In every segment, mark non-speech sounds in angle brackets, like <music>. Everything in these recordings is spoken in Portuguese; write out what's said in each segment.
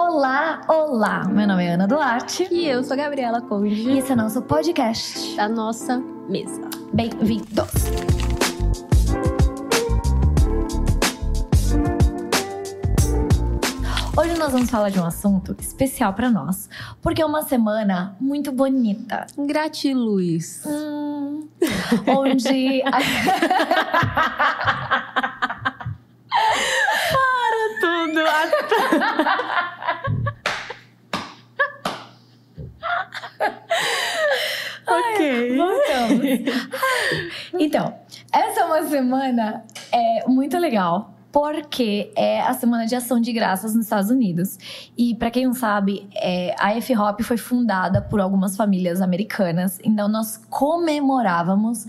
Olá, olá! Meu nome é Ana Duarte. E eu sou a Gabriela Conde. E esse é nosso podcast da nossa mesa. Bem-vindos! Hoje nós vamos falar de um assunto especial para nós, porque é uma semana muito bonita. Gratiluz. Hum, onde. <laughs> <laughs> Para tudo! <laughs> ok. Voltamos. <laughs> Então, essa é uma semana é, muito legal. Porque é a Semana de Ação de Graças nos Estados Unidos. E para quem não sabe, é, a F-Hop foi fundada por algumas famílias americanas. Então nós comemorávamos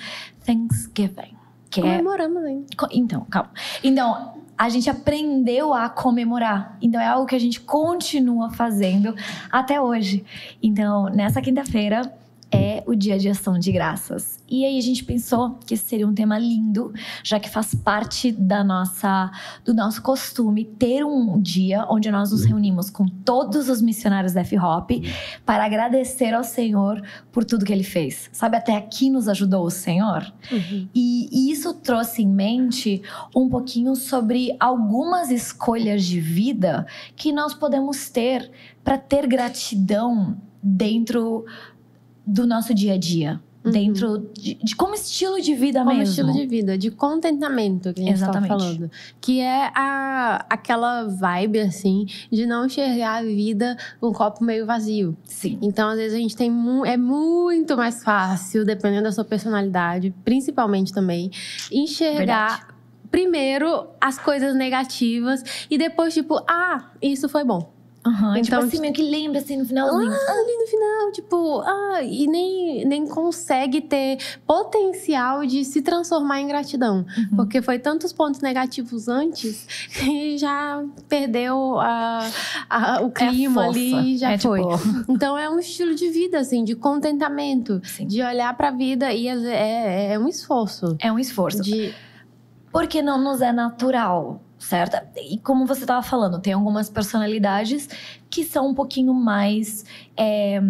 Thanksgiving. Que Comemoramos, é... hein? Então, calma. Então, a gente aprendeu a comemorar. Então é algo que a gente continua fazendo até hoje. Então, nessa quinta-feira, é o Dia de Ação de Graças. E aí a gente pensou que esse seria um tema lindo, já que faz parte da nossa do nosso costume ter um dia onde nós nos reunimos com todos os missionários da F-Hop para agradecer ao Senhor por tudo que ele fez. Sabe, até aqui nos ajudou o Senhor. Uhum. E, e isso trouxe em mente um pouquinho sobre algumas escolhas de vida que nós podemos ter para ter gratidão dentro do nosso dia a dia. Uhum. Dentro de, de, como estilo de vida como mesmo. estilo de vida, de contentamento que a gente estava falando. Que é a, aquela vibe, assim, de não enxergar a vida um copo meio vazio. Sim. Então, às vezes, a gente tem. Mu é muito mais fácil, dependendo da sua personalidade, principalmente também, enxergar. Verdade. Primeiro as coisas negativas e depois, tipo, ah, isso foi bom. Uhum, então, tipo assim, meio que lembra assim no finalzinho. Ah, ali no final, tipo, ah, e nem, nem consegue ter potencial de se transformar em gratidão. Uhum. Porque foi tantos pontos negativos antes <laughs> que já perdeu a, a o é clima é ali já é, foi. Tipo... <laughs> Então é um estilo de vida, assim, de contentamento, Sim. de olhar pra vida e é, é, é um esforço. É um esforço. De... Porque não nos é natural certo? E como você estava falando, tem algumas personalidades que são um pouquinho mais é,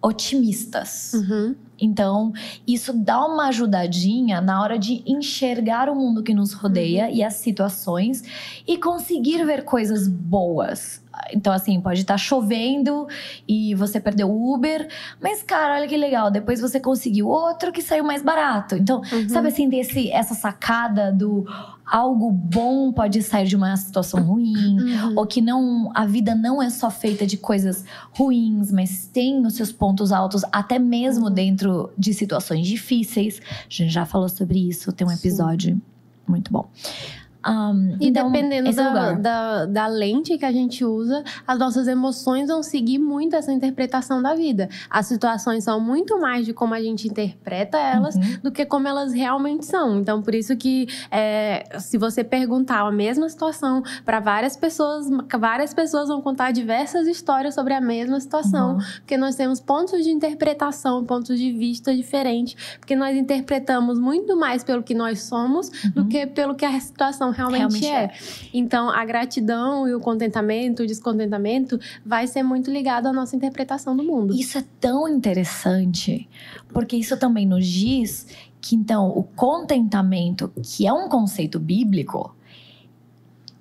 otimistas. Uhum. Então, isso dá uma ajudadinha na hora de enxergar o mundo que nos rodeia uhum. e as situações e conseguir ver coisas boas. Então, assim, pode estar tá chovendo e você perdeu o Uber, mas, cara, olha que legal, depois você conseguiu outro que saiu mais barato. Então, uhum. sabe assim, ter esse, essa sacada do algo bom pode sair de uma situação ruim, uhum. ou que não a vida não é só feita de coisas ruins, mas tem os seus pontos altos, até mesmo uhum. dentro de situações difíceis. A gente já falou sobre isso, tem um episódio Sim. muito bom. Um, e então, dependendo da, da, da, lente que a gente usa, as nossas emoções vão seguir muito essa interpretação da vida. As situações são muito mais de como a gente interpreta elas uhum. do que como elas realmente são. Então, por isso que é, se você perguntar a mesma situação para várias pessoas, várias pessoas vão contar diversas histórias sobre a mesma situação, uhum. porque nós temos pontos de interpretação, pontos de vista diferentes, porque nós interpretamos muito mais pelo que nós somos uhum. do que pelo que a situação realmente, realmente é. é. Então, a gratidão e o contentamento, o descontentamento, vai ser muito ligado à nossa interpretação do mundo. Isso é tão interessante, porque isso também nos diz que, então, o contentamento, que é um conceito bíblico,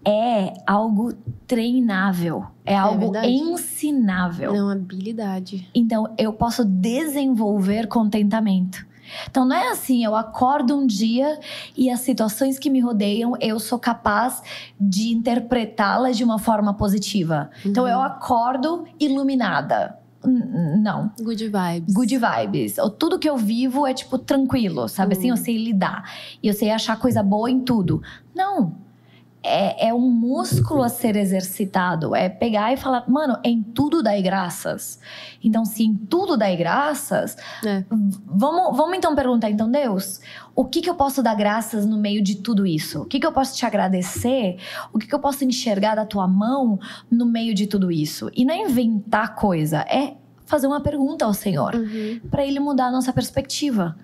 é algo treinável, é, é algo é ensinável. É uma habilidade. Então, eu posso desenvolver contentamento. Então não é assim, eu acordo um dia e as situações que me rodeiam, eu sou capaz de interpretá-las de uma forma positiva. Uhum. Então eu uhum. acordo iluminada. Não. Good vibes. Good vibes. Tudo que eu vivo é, tipo, tranquilo, sabe? Uhum. Assim, eu sei lidar. E eu sei achar coisa boa em tudo. Não é, é, um músculo a ser exercitado. É pegar e falar, mano, em tudo dai graças. Então, se em tudo dai graças, é. vamos, vamos então perguntar, então, Deus, o que, que eu posso dar graças no meio de tudo isso? O que, que eu posso te agradecer? O que, que eu posso enxergar da tua mão no meio de tudo isso? E não é inventar coisa, é fazer uma pergunta ao Senhor, uhum. para Ele mudar a nossa perspectiva.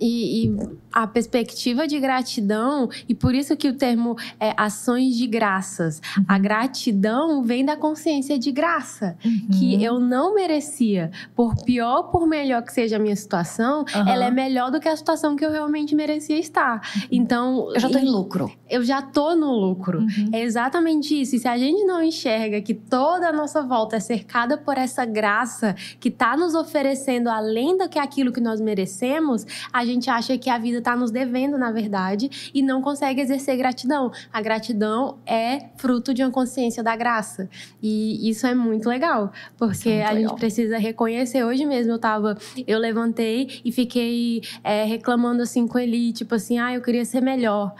E, e, a perspectiva de gratidão, e por isso que o termo é ações de graças. Uhum. A gratidão vem da consciência de graça, uhum. que eu não merecia. Por pior, por melhor que seja a minha situação, uhum. ela é melhor do que a situação que eu realmente merecia estar. Então. Eu já tô em lucro. Eu já tô no lucro. Uhum. É exatamente isso. E se a gente não enxerga que toda a nossa volta é cercada por essa graça que tá nos oferecendo além do que aquilo que nós merecemos, a gente acha que a vida está nos devendo, na verdade, e não consegue exercer gratidão. A gratidão é fruto de uma consciência da graça. E isso é muito legal, porque é muito a legal. gente precisa reconhecer. Hoje mesmo eu tava, eu levantei e fiquei é, reclamando assim com ele, tipo assim, ah, eu queria ser melhor.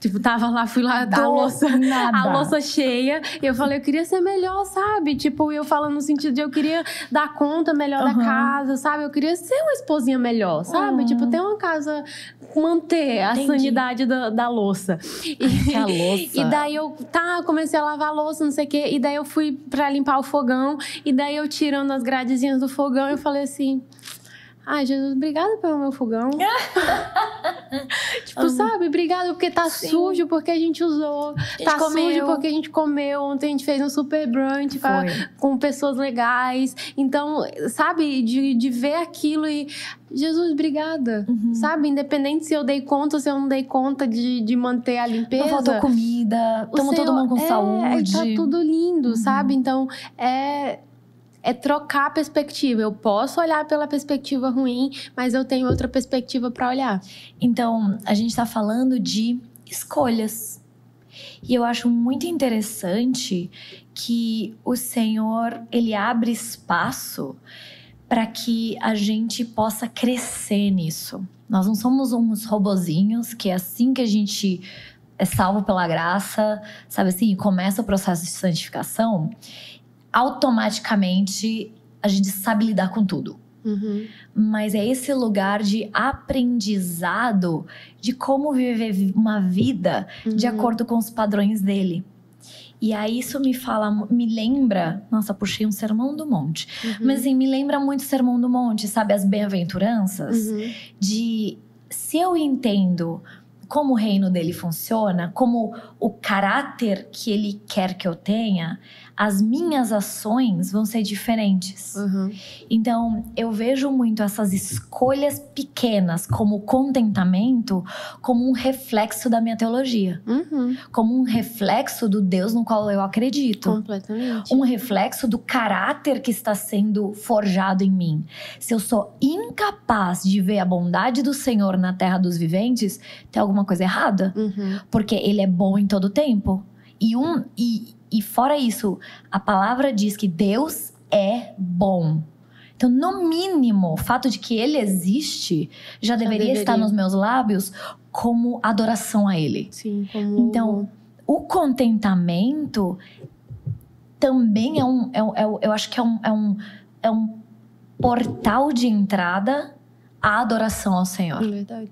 Tipo, tava lá, fui lá, a louça, a louça cheia. Eu falei, eu queria ser melhor, sabe? Tipo, eu falando no sentido de eu queria dar conta melhor uhum. da casa, sabe? Eu queria ser uma esposinha melhor, sabe? Uhum. Tipo, ter uma casa, manter a Entendi. sanidade da, da louça. E, <laughs> a louça. E daí eu, tá, comecei a lavar a louça, não sei o quê. E daí eu fui pra limpar o fogão. E daí eu tirando as gradezinhas do fogão, eu falei assim Ai, Jesus, obrigada pelo meu fogão. <laughs> <laughs> tipo, sabe? Obrigado porque tá Sim. sujo, porque a gente usou. A gente tá comeu. sujo porque a gente comeu. Ontem a gente fez um super brunch pra, com pessoas legais. Então, sabe? De, de ver aquilo e. Jesus, obrigada. Uhum. Sabe? Independente se eu dei conta ou se eu não dei conta de, de manter a limpeza. Não faltou comida. Estamos todo mundo com é, saúde. Tá tudo lindo, uhum. sabe? Então, é é trocar a perspectiva. Eu posso olhar pela perspectiva ruim, mas eu tenho outra perspectiva para olhar. Então, a gente está falando de escolhas. E eu acho muito interessante que o Senhor, ele abre espaço para que a gente possa crescer nisso. Nós não somos uns robozinhos que é assim que a gente é salvo pela graça, sabe assim, começa o processo de santificação automaticamente a gente sabe lidar com tudo. Uhum. Mas é esse lugar de aprendizado de como viver uma vida uhum. de acordo com os padrões dele. E aí isso me fala, me lembra, nossa, puxei um sermão do monte. Uhum. Mas assim, me lembra muito o sermão do monte, sabe? As bem-aventuranças. Uhum. De se eu entendo como o reino dele funciona, como o caráter que ele quer que eu tenha, as minhas ações vão ser diferentes. Uhum. Então, eu vejo muito essas escolhas pequenas, como contentamento, como um reflexo da minha teologia. Uhum. Como um reflexo do Deus no qual eu acredito. Completamente. Um reflexo do caráter que está sendo forjado em mim. Se eu sou incapaz de ver a bondade do Senhor na terra dos viventes, tem alguma coisa errada. Uhum. Porque Ele é bom em todo tempo. E, um, e, e fora isso, a palavra diz que Deus é bom. Então, no mínimo, o fato de que ele existe já, já deveria, deveria, estar nos meus lábios como adoração a ele. Sim, como... Então, o contentamento também é um. É, é, eu acho que é um, é, um, é um portal de entrada à adoração ao Senhor. É verdade.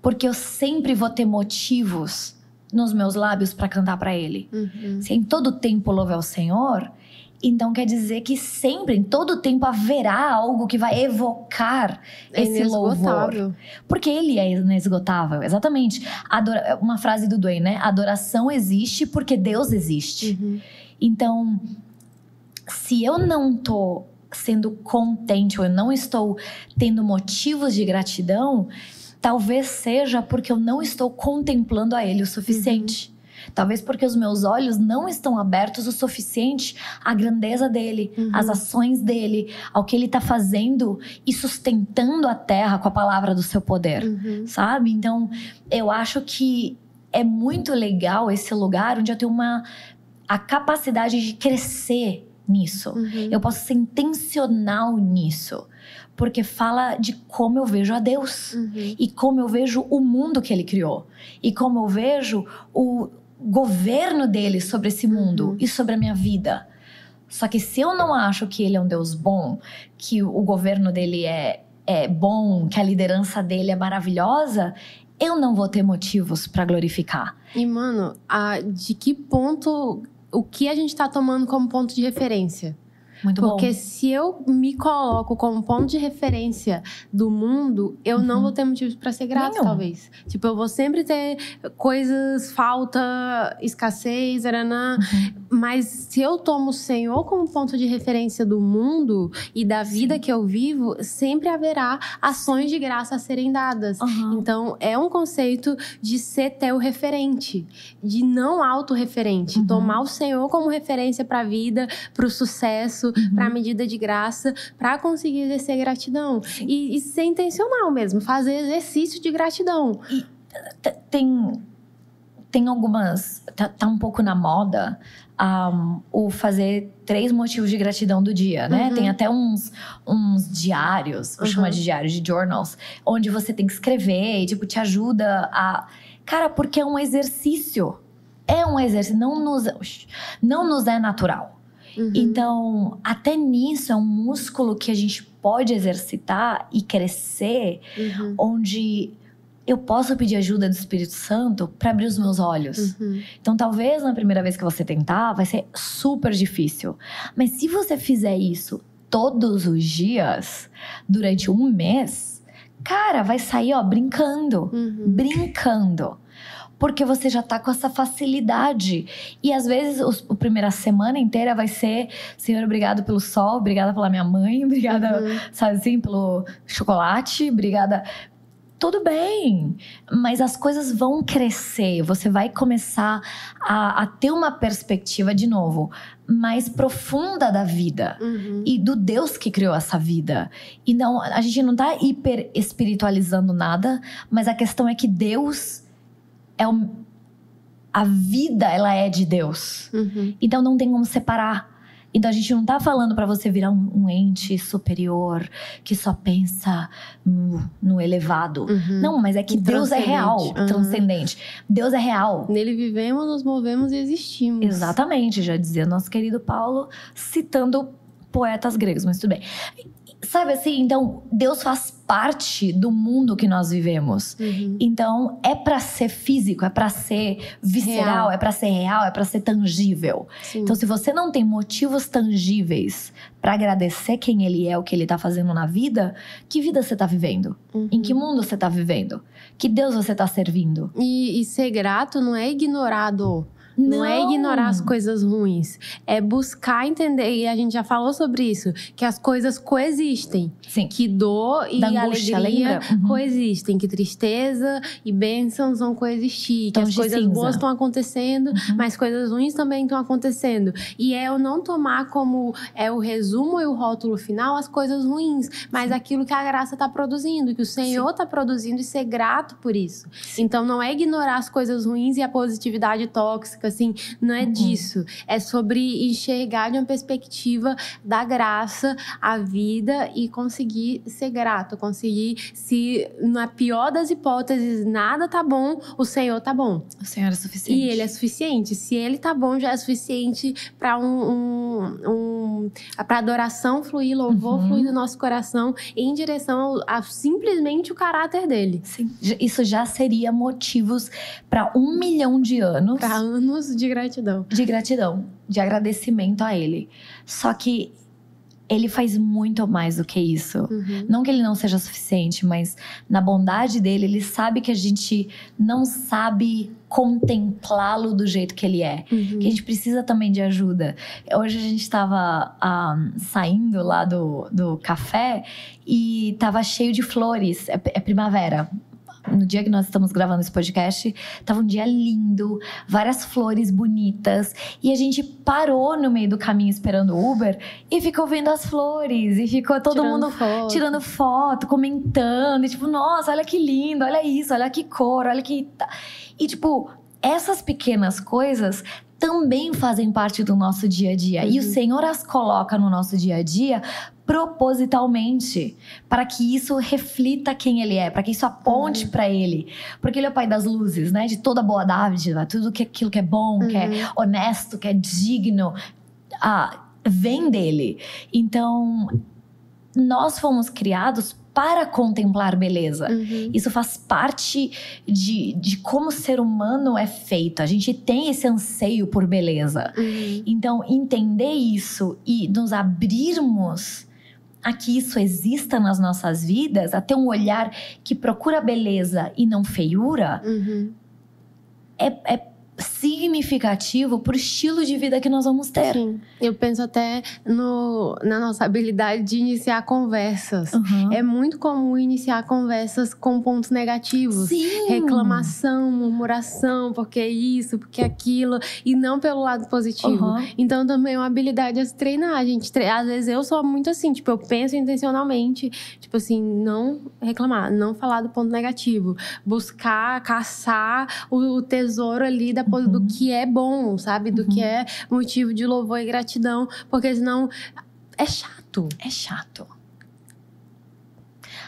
Porque eu sempre vou ter motivos nos meus lábios para cantar para Ele. Uhum. Se em todo tempo louve ao Senhor, então quer dizer que sempre, em todo tempo, haverá algo que vai evocar é esse louvor. Porque ele é inesgotável, exatamente. Adora uma frase do Dwayne, né? Adoração existe porque Deus existe. Uhum. Então, se eu não tô sendo contente ou eu não estou tendo motivos de gratidão, Talvez seja porque eu não estou contemplando a Ele o suficiente. Uhum. Talvez porque os meus olhos não estão abertos o suficiente à grandeza dele, uhum. às ações dele, ao que ele está fazendo e sustentando a terra com a palavra do seu poder, uhum. sabe? Então, eu acho que é muito legal esse lugar onde eu tenho uma a capacidade de crescer nisso. Uhum. Eu posso ser intencional nisso porque fala de como eu vejo a Deus uhum. e como eu vejo o mundo que ele criou e como eu vejo o governo dele sobre esse mundo uhum. e sobre a minha vida. Só que se eu não acho que ele é um Deus bom, que o governo dele é, é bom, que a liderança dele é maravilhosa, eu não vou ter motivos para glorificar. E, mano, a, de que ponto. O que a gente tá tomando como ponto de referência? Muito Porque bom. se eu me coloco como ponto de referência do mundo, eu uhum. não vou ter motivos para ser grato, Nenhum. talvez. Tipo, eu vou sempre ter coisas, falta, escassez, aranã. Uhum. Mas se eu tomo o Senhor como ponto de referência do mundo e da vida Sim. que eu vivo, sempre haverá ações de graça a serem dadas. Uhum. Então, é um conceito de ser teu referente, de não autorreferente. Uhum. Tomar o Senhor como referência para a vida, para o sucesso, uhum. para medida de graça, para conseguir exercer gratidão. E, e, ser intencional mesmo, fazer exercício de gratidão. E tem, tem algumas. Tá, tá um pouco na moda um, o fazer três motivos de gratidão do dia, né? Uhum. Tem até uns, uns diários, vou uhum. chamar de diários, de journals, onde você tem que escrever e, tipo, te ajuda a. Cara, porque é um exercício. É um exercício, não nos, não nos é natural. Uhum. Então, até nisso é um músculo que a gente pode exercitar e crescer, uhum. onde eu posso pedir ajuda do Espírito Santo para abrir os meus olhos. Uhum. Então, talvez na primeira vez que você tentar, vai ser super difícil. Mas se você fizer isso todos os dias, durante um mês, cara, vai sair, ó, brincando. Uhum. Brincando porque você já tá com essa facilidade. E às vezes os, a primeira semana inteira vai ser: Senhor, obrigado pelo sol, obrigada pela minha mãe, <laughs> obrigada, uhum. sabe assim, pelo chocolate, obrigada. Tudo bem, mas as coisas vão crescer, você vai começar a, a ter uma perspectiva, de novo, mais profunda da vida uhum. e do Deus que criou essa vida. E não, a gente não tá hiper espiritualizando nada, mas a questão é que Deus é um, a vida ela é de Deus. Uhum. Então não tem como separar. Então a gente não tá falando para você virar um, um, ente superior que só pensa no, no elevado. Uhum. Não, mas é que Deus é real, uhum. transcendente. Deus é real. Nele vivemos, nos movemos e existimos. Exatamente, já dizia nosso querido Paulo, citando poetas gregos, mas tudo bem. Sabe assim, então Deus faz parte do mundo que nós vivemos. Uhum. Então é para ser físico, é para ser visceral, real. é para ser real, é para ser tangível. Sim. Então se você não tem motivos tangíveis para agradecer quem ele é, o que ele tá fazendo na vida, que vida você tá vivendo? Uhum. Em que mundo você tá vivendo? Que Deus você tá servindo? E, e ser grato não é ignorado não. não é ignorar as coisas ruins. É buscar entender, e a gente já falou sobre isso, que as coisas coexistem. Sim. Que dor e angústia, alegria uhum. coexistem. Que tristeza e bênçãos vão coexistir. que as coisas cinza. boas estão acontecendo, uhum. mas coisas ruins também estão acontecendo. E é eu não tomar como é o resumo e o rótulo final as coisas ruins, mas Sim. aquilo que a graça está produzindo, que o Senhor está produzindo e ser grato por isso. Sim. Então não é ignorar as coisas ruins e a positividade tóxica assim, não é uhum. disso. É sobre enxergar de uma perspectiva da graça a vida e conseguir ser grato, conseguir se na pior das hipóteses nada tá bom, o Senhor tá bom. O Senhor é suficiente. E ele é suficiente. Se ele tá bom, já é suficiente para um, um, um para adoração fluir, louvor uhum. fluir do nosso coração em direção a, a simplesmente o caráter dele. Sim. Isso já seria motivos para um milhão de anos. Para anos anos de gratidão. De gratidão, de agradecimento a ele. Só que ele faz muito mais do que isso. Uhum. Não que ele não seja suficiente, mas na bondade dele, ele sabe que a gente não sabe contemplá-lo do jeito que ele é. Uhum. Que a gente precisa também de ajuda. Hoje a gente estava um, ah, saindo lá do, do café e tava cheio de flores. É, é primavera no dia que nós estamos gravando esse podcast, tava um dia lindo, várias flores bonitas, e a gente parou no meio do caminho esperando o Uber e ficou vendo as flores, e ficou todo tirando mundo foto. tirando foto, comentando, e tipo, nossa, olha que lindo, olha isso, olha que cor, olha que. E tipo, essas pequenas coisas também fazem parte do nosso dia a dia. Uhum. E o uhum. Senhor as coloca no nosso dia a dia propositalmente, para que isso reflita quem ele é, para que isso aponte uhum. para ele, porque ele é o pai das luzes, né? De toda boa dádiva, tudo que aquilo que é bom, uhum. que é uhum. honesto, que é digno, ah, vem dele. Então, nós fomos criados para contemplar beleza. Uhum. Isso faz parte de, de como o ser humano é feito. A gente tem esse anseio por beleza. Uhum. Então, entender isso e nos abrirmos a que isso exista nas nossas vidas, a ter um olhar que procura beleza e não feiura, uhum. é, é significativo para o estilo de vida que nós vamos ter. Sim. Eu penso até no, na nossa habilidade de iniciar conversas. Uhum. É muito comum iniciar conversas com pontos negativos. Sim. Reclamação, murmuração, porque isso, porque aquilo, e não pelo lado positivo. Uhum. Então também é uma habilidade a se treinar. A gente, às vezes eu sou muito assim, tipo, eu penso intencionalmente, tipo assim, não reclamar, não falar do ponto negativo, buscar, caçar o, tesouro ali da uhum. do que é bom, sabe? Do uhum. que é motivo de louvor e gratidão, porque senão é chato. É chato.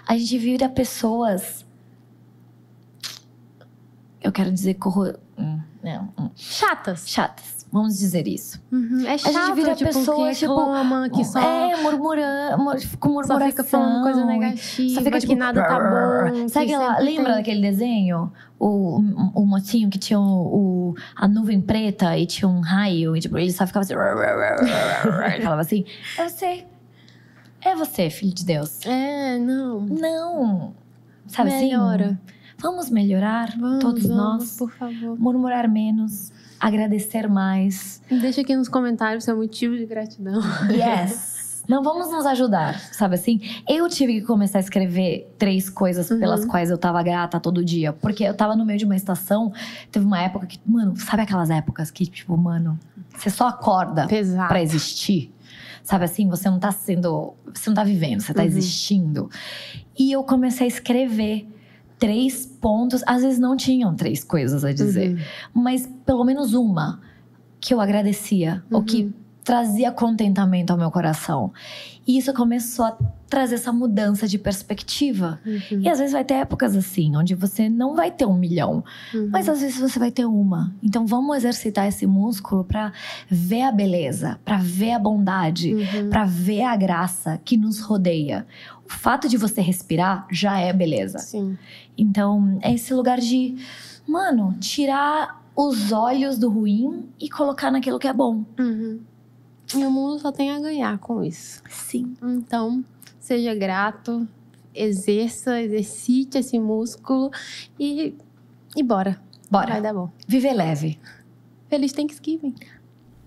A gente vira pessoas. Eu quero dizer corro... Hum, não, hum. chatas. Chatas. Vamos dizer isso. Uhum. É chato, a gente vira tipo, pessoas que reclama, tipo, que só... É, murmurando, com murmuração. Só fica falando coisa negativa, só fica, tipo, que nada tá bom. Sabe aquela, lembra tem... daquele desenho? O, o, mocinho que tinha o, o, a nuvem preta e tinha um raio. E tipo, ele só ficava assim... falava assim, é você. É você, filho de Deus. É, não. Não. Sabe assim? Melhora. assim? Vamos melhorar, vamos, todos vamos, nós. por favor. Murmurar menos agradecer mais. Deixa aqui nos comentários seu motivo de gratidão. Yes. Não vamos nos ajudar, sabe assim? Eu tive que começar a escrever três coisas uhum. pelas quais eu tava grata todo dia. Porque eu tava no meio de uma estação, teve uma época que, mano, sabe aquelas épocas que, tipo, mano, você só acorda para existir? Sabe assim, você não tá sendo. Você não tá vivendo, você tá uhum. existindo. E eu comecei a escrever três pontos. Às vezes não tinham três coisas a dizer, uhum. mas pelo menos uma que eu agradecia, uhum. ou que trazia contentamento ao meu coração. E isso começou a trazer essa mudança de perspectiva. Uhum. E às vezes vai ter épocas assim, onde você não vai ter um milhão, uhum. mas às vezes você vai ter uma. Então vamos exercitar esse músculo para ver a beleza, para ver a bondade, uhum. para ver a graça que nos rodeia. O fato de você respirar já é beleza. Sim. Então, é esse lugar de, mano, tirar os olhos do ruim e colocar naquilo que é bom. Uhum. E o mundo só tem a ganhar com isso. Sim. Então, seja grato, exerça, exercite esse músculo e, e bora. Bora. Vai dar bom. Viver leve. Feliz Thanksgiving.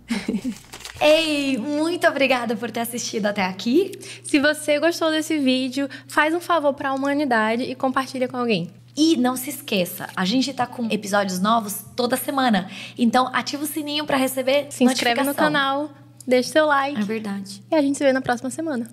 <laughs> Ei, muito obrigada por ter assistido até aqui. Se você gostou desse vídeo, faz um favor para a humanidade e compartilha com alguém. E não se esqueça, a gente tá com episódios novos toda semana. Então ativa o sininho para receber Se inscreve no canal, deixa seu like. É verdade. E a gente se vê na próxima semana.